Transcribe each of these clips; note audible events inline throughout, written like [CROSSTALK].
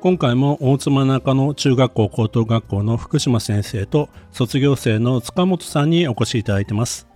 今回も大妻中野中学校高等学校の福島先生と卒業生の塚本さんにお越しいただいてます。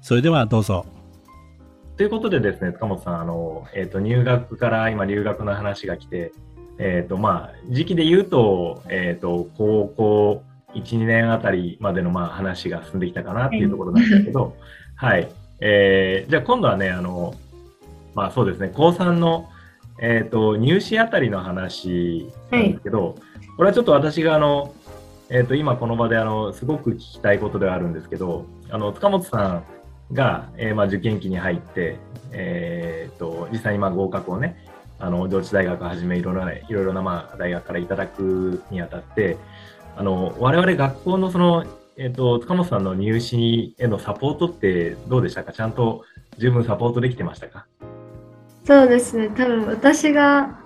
それではどうぞ。ということでですね、塚本さん、あの、えっ、ー、と、入学から今留学の話が来て、えっ、ー、と、まあ、時期で言うと、えっ、ー、と、高校1、2年あたりまでの、まあ、話が進んできたかなっていうところなんですけど、はい。えー、じゃあ今度はね、あの、まあそうですね、高3の、えっ、ー、と、入試あたりの話なんですけど、はい、これはちょっと私があの、えっ、ー、と、今この場であの、すごく聞きたいことではあるんですけど、あの、塚本さんが、えー、まあ、受験期に入って、えっ、と、実際にまあ合格をね、あの、上智大学はじめいろいろな、いろいろなまあ大学からいただくにあたって、あの、我々学校のその、えっ、と、塚本さんの入試へのサポートってどうでしたか？ちゃんと十分サポートできてましたか？そうですね、多分私が、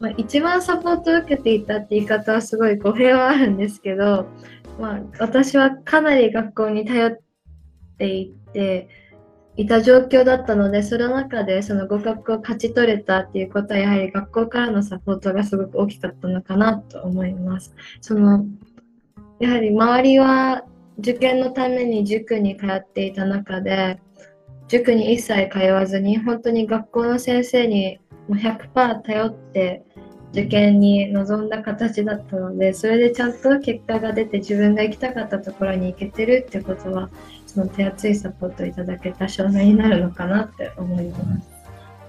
まあ、一番サポートを受けていたって言い方はすごい語弊はあるんですけど、まあ、私はかなり学校に頼っていていた状況だったので、その中でその合格を勝ち取れたっていうことは、やはり学校からのサポートがすごく大きかったのかなと思います。そのやはり周りは受験のために塾に通っていた中で、塾に一切通わずに本当に学校の先生にもう100%頼って受験に臨んだ形だったのでそれでちゃんと結果が出て自分が行きたかったところに行けてるってことはその手厚いサポートいただけた証明になるのかなって思います。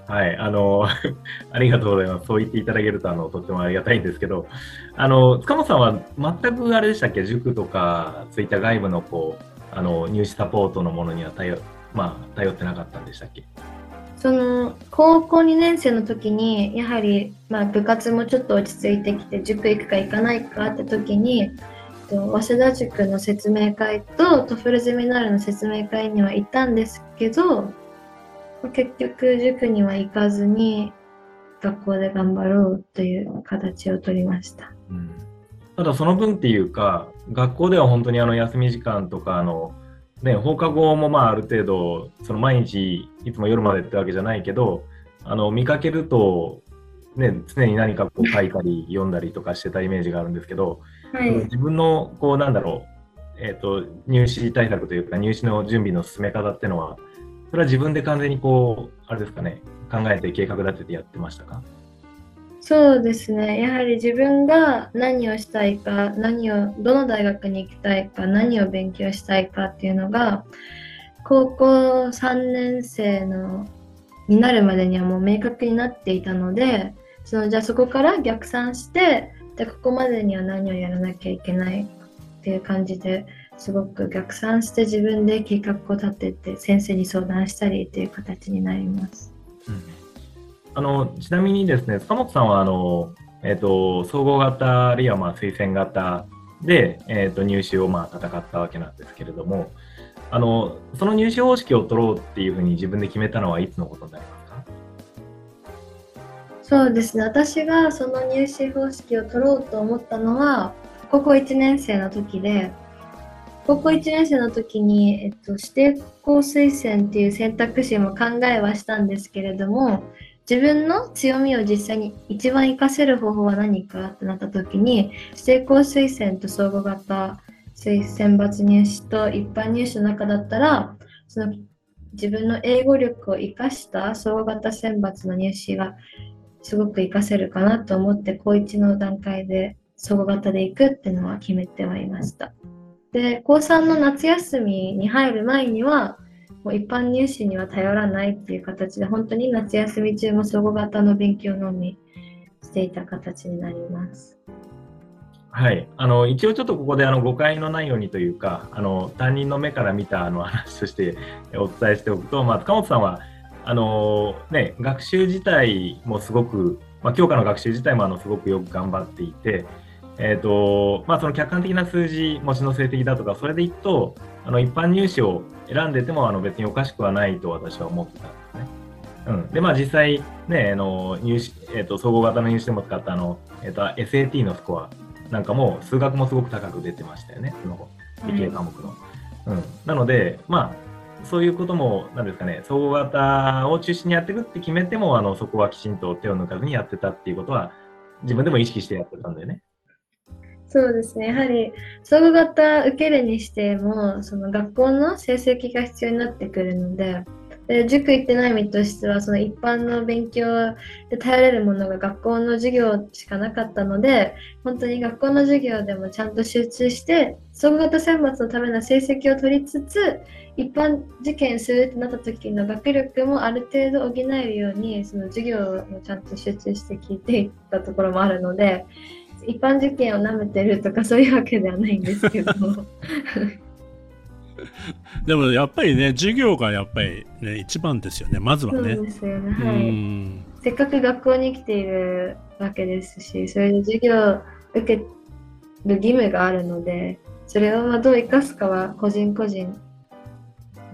はい、あの、[LAUGHS] ありがとうございます。そう言っていただけると、あの、とってもありがたいんですけど、あの、塚本さんは全くあれでしたっけ、塾とか、そういった外部の、こう、あの、入試サポートのものには頼まあ、頼ってなかったんでしたっけ？その高校2年生の時にやはり、まあ、部活もちょっと落ち着いてきて塾行くか行かないかって時に早稲田塾の説明会とトフルゼミナールの説明会には行ったんですけど結局塾には行かずに学校で頑張ろうという形を取りました、うん、ただその分っていうか学校では本当にあの休み時間とかあのね、放課後もまあある程度、その毎日いつも夜までってわけじゃないけど、あの見かけると、ね、常に何かこう書いたり読んだりとかしてたイメージがあるんですけど、はい、自分のこうなんだろう、えーと、入試対策というか入試の準備の進め方っていうのは、それは自分で完全にこう、あれですかね、考えて計画立ててやってましたか？そうですね。やはり自分が何をしたいか、何を、どの大学に行きたいか、何を勉強したいかっていうのが、高校3年生のになるまでにはもう明確になっていたので、そのじゃあそこから逆算して、で、ここまでには何をやらなきゃいけないっていう感じですごく逆算して自分で計画を立てて先生に相談したりっていう形になります。うんあのちなみにですね、塚本さんはあの、えーと、総合型あるいはまあ推薦型で、えーと、入試をまあ戦ったわけなんですけれどもあの、その入試方式を取ろうっていうふうに自分で決めたのはいつのことになりますか？そうですね、私がその入試方式を取ろうと思ったのは、高校1年生の時で、高校1年生の時に、えっと、指定校推薦っていう選択肢も考えはしたんですけれども、自分の強みを実際に一番活かせる方法は何かってなった時に指定校推薦と総合型選抜入試と一般入試の中だったらその自分の英語力を生かした総合型選抜の入試がすごく活かせるかなと思って高1の段階で総合型で行くっていうのは決めてはいました。で高3の夏休みに入る前にはもう一般入試には頼らないっていう形で本当に夏休み中も総合型の勉強のみしていた形になります。はい、あの一応ちょっとここであの誤解のないようにというかあの担任の目から見たあの話としてお伝えしておくと、まあ、塚本さんはあの、ね、学習自体もすごくまあ、教科の学習自体もあのすごくよく頑張っていて、えーとまあ、その客観的な数字、模試の成績だとか、それでいくと、あの一般入試を選んでてもあの別におかしくはないと私は思ってたんですね。うん、で、まあ実際、ね、あの入試えーと、総合型の入試でも使ったあの、えーと、SAT のスコアなんかも数学もすごく高く出てましたよね、その理系科目の。うん、なので、まあ、そういうことも、なんですかね、総合型を中心にやっていくって決めても、あのそこはきちんと手を抜かずにやってたっていうことは、自分でも意識してやってたんだよね。そうですね、やはり総合型受けるにしても、その学校の成績が必要になってくるので、で塾行ってない身としてはその一般の勉強で頼れるものが学校の授業しかなかったので本当に学校の授業でもちゃんと集中して総合型選抜のための成績を取りつつ一般受験するってなった時の学力もある程度補えるようにその授業をちゃんと集中して聞いていったところもあるので一般受験をなめてるとかそういうわけではないんですけど。[LAUGHS] でもやっぱりね授業がやっぱりね一番ですよね。まずはね。そうですよね。はい、せっかく学校に来ているわけですしそれで授業を受ける義務があるのでそれをどう生かすかは個人個人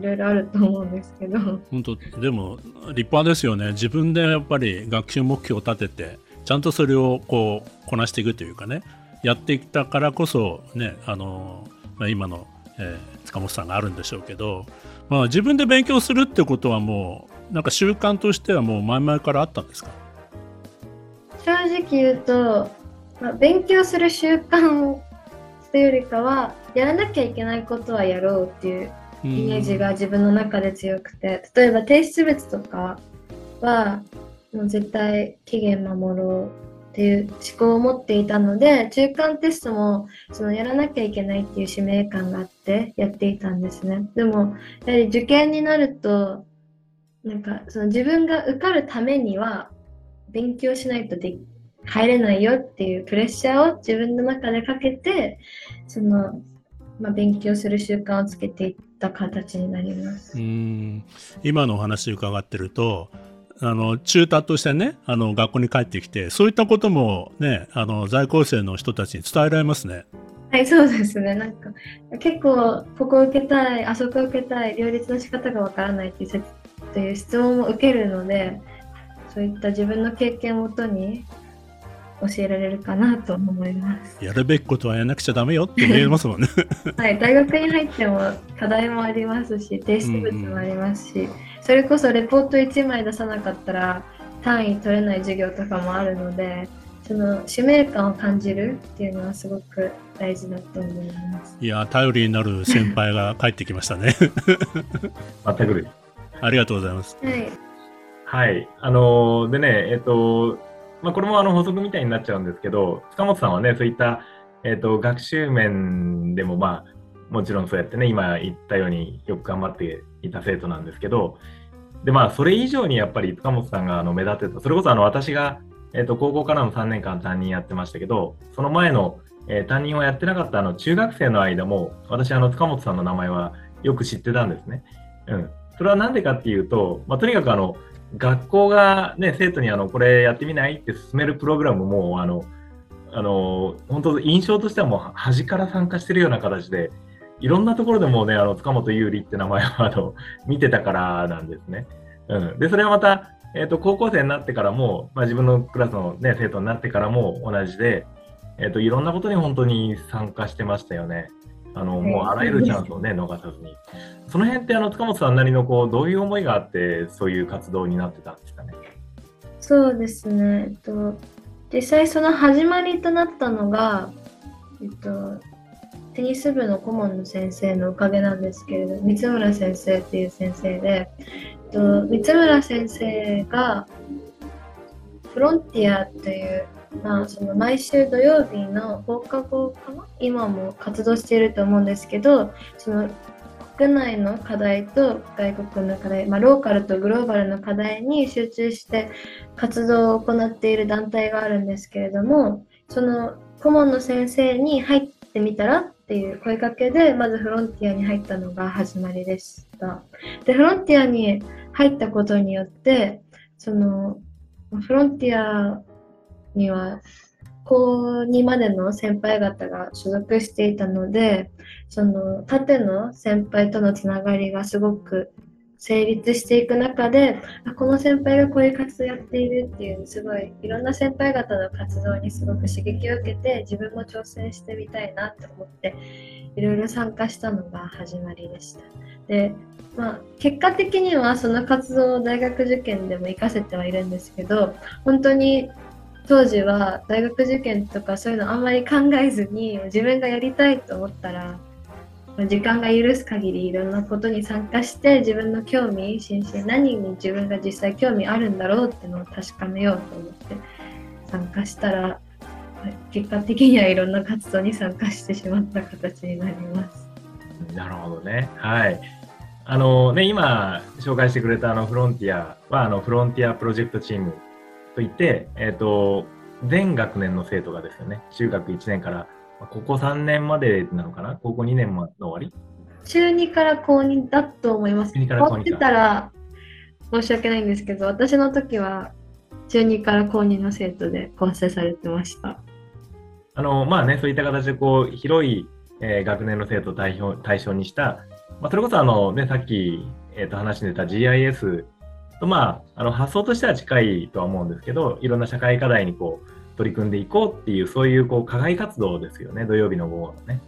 いろいろあると思うんですけど。本当でも立派ですよね。自分でやっぱり学習目標を立ててちゃんとそれをこうこなしていくというかね。やってきたからこそねあの、まあ、今のえー、塚本さんがあるんでしょうけど、まあ、自分で勉強するってことはもうなんか習慣としてはもう前々からあったんですか？正直言うと、まあ、勉強する習慣というよりかはやらなきゃいけないことはやろうっていうイメージが自分の中で強くて例えば提出物とかはもう絶対期限守ろうっていう思考を持っていたので中間テストもそのやらなきゃいけないっていう使命感があってやっていたんですね。でもやはり受験になるとなんかその自分が受かるためには勉強しないとで入れないよっていうプレッシャーを自分の中でかけてその、まあ、勉強する習慣をつけていった形になります。うん。今のお話伺ってるとあの中途としてねあの学校に帰ってきてそういったこともねあの在校生の人たちに伝えられますね。はいそうですねなんか結構ここ受けたいあそこ受けたい両立の仕方がわからないっていうという質問を受けるのでそういった自分の経験をもとに教えられるかなと思います。やるべきことはやらなくちゃダメよって言えますもんね。[LAUGHS] はい、大学に入っても課題もありますし、提出物もありますし、うんうん、それこそレポート1枚出さなかったら単位取れない授業とかもあるので、その使命感を感じるっていうのはすごく大事だと思います。いや、頼りになる先輩が帰ってきましたね。[LAUGHS] 全くです。ありがとうございます。はい。はい。あのー、でね、えっ、と、まあ、これもあの補足みたいになっちゃうんですけど、塚本さんはね、そういった、えーと、学習面でも、まあ、もちろんそうやってね、今言ったようによく頑張っていた生徒なんですけど、で、まあ、それ以上にやっぱり塚本さんがあの目立ってた、それこそあの私が、えーと、高校からの3年間担任やってましたけど、その前の、えー、担任をやってなかったあの中学生の間も、私、あの塚本さんの名前はよく知ってたんですね。うん。それは何でかっていうと、まあ、とにかくあの、学校が、ね、生徒にあのこれやってみないって勧めるプログラムもあのあの本当印象としてはもう端から参加してるような形でいろんなところでもねあの塚本優里って名前をあの見てたからなんですね。うん、でそれはまた、えーと、高校生になってからも、まあ、自分のクラスの、ね、生徒になってからも同じで、えーといろんなことに本当に参加してましたよね。あのもうあらゆるチャンスをね、[LAUGHS] 逃さずに。その辺ってあの塚本さんなりのこうどういう思いがあってそういう活動になってたんですかね？そうですね。えっと実際その始まりとなったのが、えっとテニス部の顧問の先生のおかげなんですけれど三村先生っていう先生で、えっと、三村先生がフロンティアというまあ、その毎週土曜日の放課後かな？今も活動していると思うんですけどその国内の課題と外国の課題、まあ、ローカルとグローバルの課題に集中して活動を行っている団体があるんですけれどもその顧問の先生に入ってみたらっていう声かけでまずフロンティアに入ったのが始まりでした。でフロンティアに入ったことによってそのフロンティアには高2までの先輩方が所属していたのでその縦の先輩とのつながりがすごく成立していく中であこの先輩がこういう活動やっているっていうすごいいろんな先輩方の活動にすごく刺激を受けて自分も挑戦してみたいなと思っていろいろ参加したのが始まりでした。でまあ、結果的にはその活動を大学受験でも活かせてはいるんですけど本当に当時は大学受験とかそういうのあんまり考えずに自分がやりたいと思ったら時間が許す限りいろんなことに参加して自分の興味津々何に自分が実際興味あるんだろうっていうのを確かめようと思って参加したら結果的にはいろんな活動に参加してしまった形になります。なるほどね。はい。あのね、今紹介してくれたあのフロンティアはあのフロンティアプロジェクトチームといって、えっ、ー、と、全学年の生徒がですよね、中学1年からここ3年までなのかな？高校2年の終わり？中2から高2だと思います。中2から高2ってたら申し訳ないんですけど、私の時は中2から高2の生徒で構成されてました。あの、まあね、そういった形でこう、広い、えー、学年の生徒を対象対象にした、まあ、それこそあの、ね、さっき、えー、と話に出た GIS と、まあ、あの発想としては近いとは思うんですけど、いろんな社会課題にこう取り組んでいこうっていう、そういうこう課外活動ですよね、土曜日の午後のね。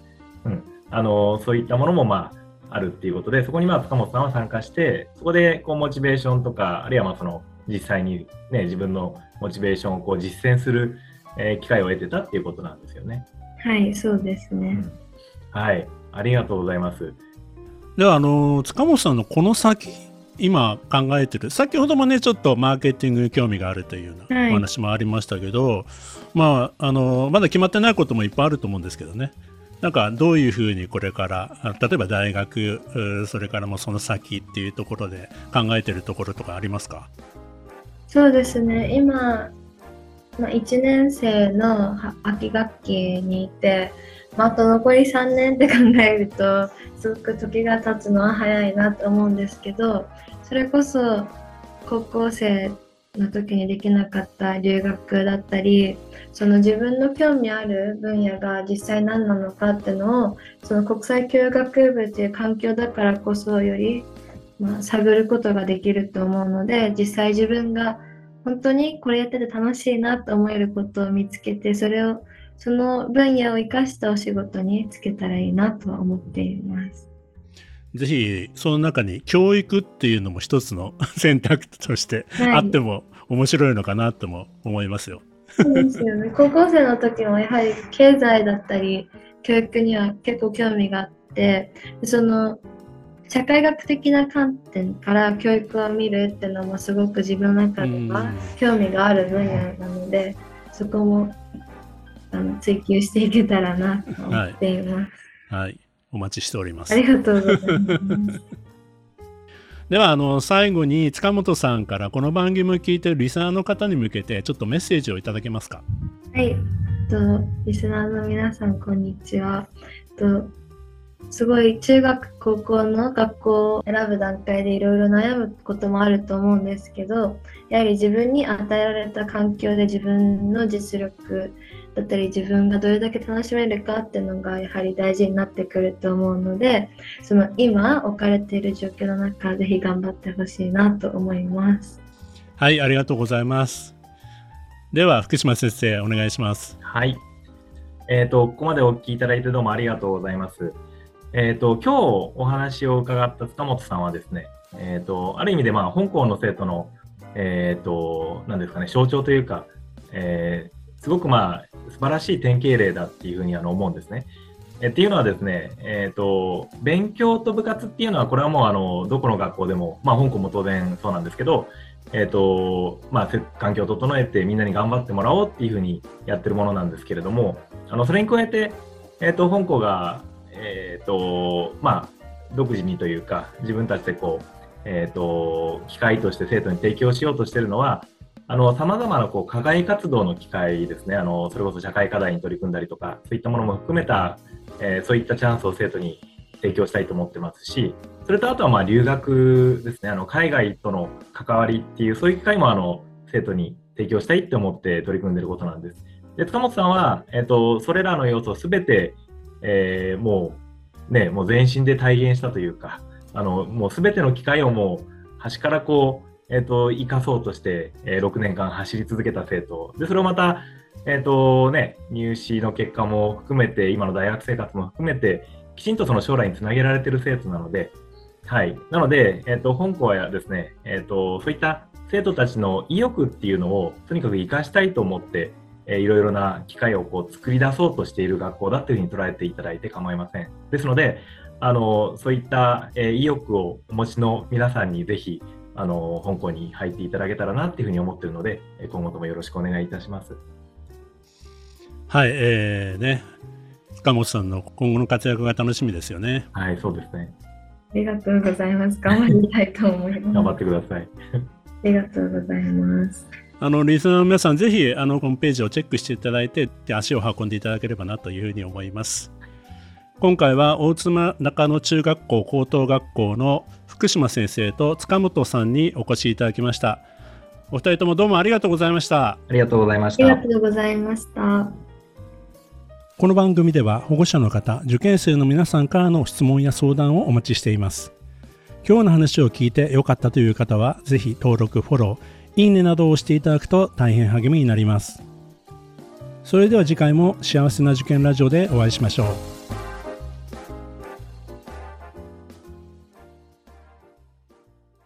うん、あのそういったものも、まあ、あるっていうことで、そこにまあ塚本さんは参加して、そこでこうモチベーションとか、あるいはまあその実際に、ね、自分のモチベーションをこう実践する、えー、機会を得てたっていうことなんですよね。はい、そうですね。うん、はい、ありがとうございます。では、あの塚本さんのこの先今考えてる。先ほどもねちょっとマーケティングに興味があるというようなお話もありましたけど、はい、まああのまだ決まってないこともいっぱいあると思うんですけどね。なんかどういうふうにこれから例えば大学それからもその先っていうところで考えてるところとかありますか？そうですね。今、まあ、1年生の秋学期にいてまあ、あと残り3年って考えるとすごく時が経つのは早いなと思うんですけどそれこそ高校生の時にできなかった留学だったりその自分の興味ある分野が実際何なのかっていうのをその国際教育学部という環境だからこそより、まあ、探ることができると思うので実際自分が本当にこれやってて楽しいなと思えることを見つけてそれをその分野を生かしたお仕事に就けたらいいなとは思っています。ぜひその中に教育っていうのも一つの [LAUGHS] 選択としてあっても面白いのかなとも思いますよ。そうですよね。[LAUGHS] 高校生の時もやはり経済だったり教育には結構興味があってその社会学的な観点から教育を見るっていうのもすごく自分の中では興味がある分野なのでそこもあの追求していけたらなと思っています。はい、はい、お待ちしております。ありがとうございます。ではあの最後に塚本さんからこの番組を聞いているリスナーの方に向けてちょっとメッセージをいただけますか？はいとリスナーの皆さんこんにちはとすごい中学高校の学校を選ぶ段階でいろいろ悩むこともあると思うんですけどやはり自分に与えられた環境で自分の実力だったり自分がどれだけ楽しめるかっていうのがやはり大事になってくると思うのでその今置かれている状況の中ぜひ頑張ってほしいなと思います。はいありがとうございます。では福島先生お願いします。はい。えーと、ここまでお聞きいただいてどうもありがとうございます。えーと、今日お話を伺った塚本さんはですね、えーと、ある意味で、まあ、香港の生徒の、えーと、なんですかね、象徴というか、えー、すごく、まあ、素晴らしい典型例だっていうふうにあの思うんですね。えっていうのはですね、えーと、勉強と部活っていうのは、これはもうあのどこの学校でも、まあ、香港も当然そうなんですけど、えーとまあ、環境を整えてみんなに頑張ってもらおうっていうふうにやってるものなんですけれども、あのそれに加えて、えーと香港がえーとまあ、独自にというか自分たちでこう、えーと、機会として生徒に提供しようとしてるのはさまざまなこう課外活動の機会ですねあのそれこそ社会課題に取り組んだりとかそういったものも含めた、えー、そういったチャンスを生徒に提供したいと思ってますしそれとあとはまあ留学ですねあの海外との関わりっていうそういう機会もあの生徒に提供したいって思って取り組んでいることなんです。で塚本さんは、えっと、それらの要素をすべて、えー、もう、ね、もう全身で体現したというか、あのもうすべての機会をもう端からこう、えっと、生かそうとして、えー、6年間走り続けた生徒、でそれをまた、えっとね、入試の結果も含めて、今の大学生活も含めて、きちんとその将来につなげられている生徒なので、はい、なので、えっと、本校はですね、えっと、そういった生徒たちの意欲っていうのをとにかく生かしたいと思って、えいろいろな機会をこう作り出そうとしている学校だというふうに捉えていただいて構いません。ですので、あのそういった、え意欲をお持ちの皆さんにぜひあの本校に入っていただけたらなっていうふうに思っているので、今後ともよろしくお願いいたします。はい、えー、ね、塚本さんの今後の活躍が楽しみですよね。はい、そうですね。ありがとうございます。頑張りたいと思います。頑張ってください。[LAUGHS] ありがとうございます。あのリスナーの皆さん、ぜひあのホームページをチェックしていただいて、足を運んでいただければなというふうに思います。今回は大妻中野中学校高等学校の福島先生と塚本さんにお越しいただきました。お二人ともどうもありがとうございました。ありがとうございました。ありがとうございました。この番組では保護者の方、受験生の皆さんからの質問や相談をお待ちしています。今日の話を聞いて良かったという方は、ぜひ登録、フォロー、いいねなどを押していただくと大変励みになります。それでは次回も幸せな受験ラジオでお会いしましょう。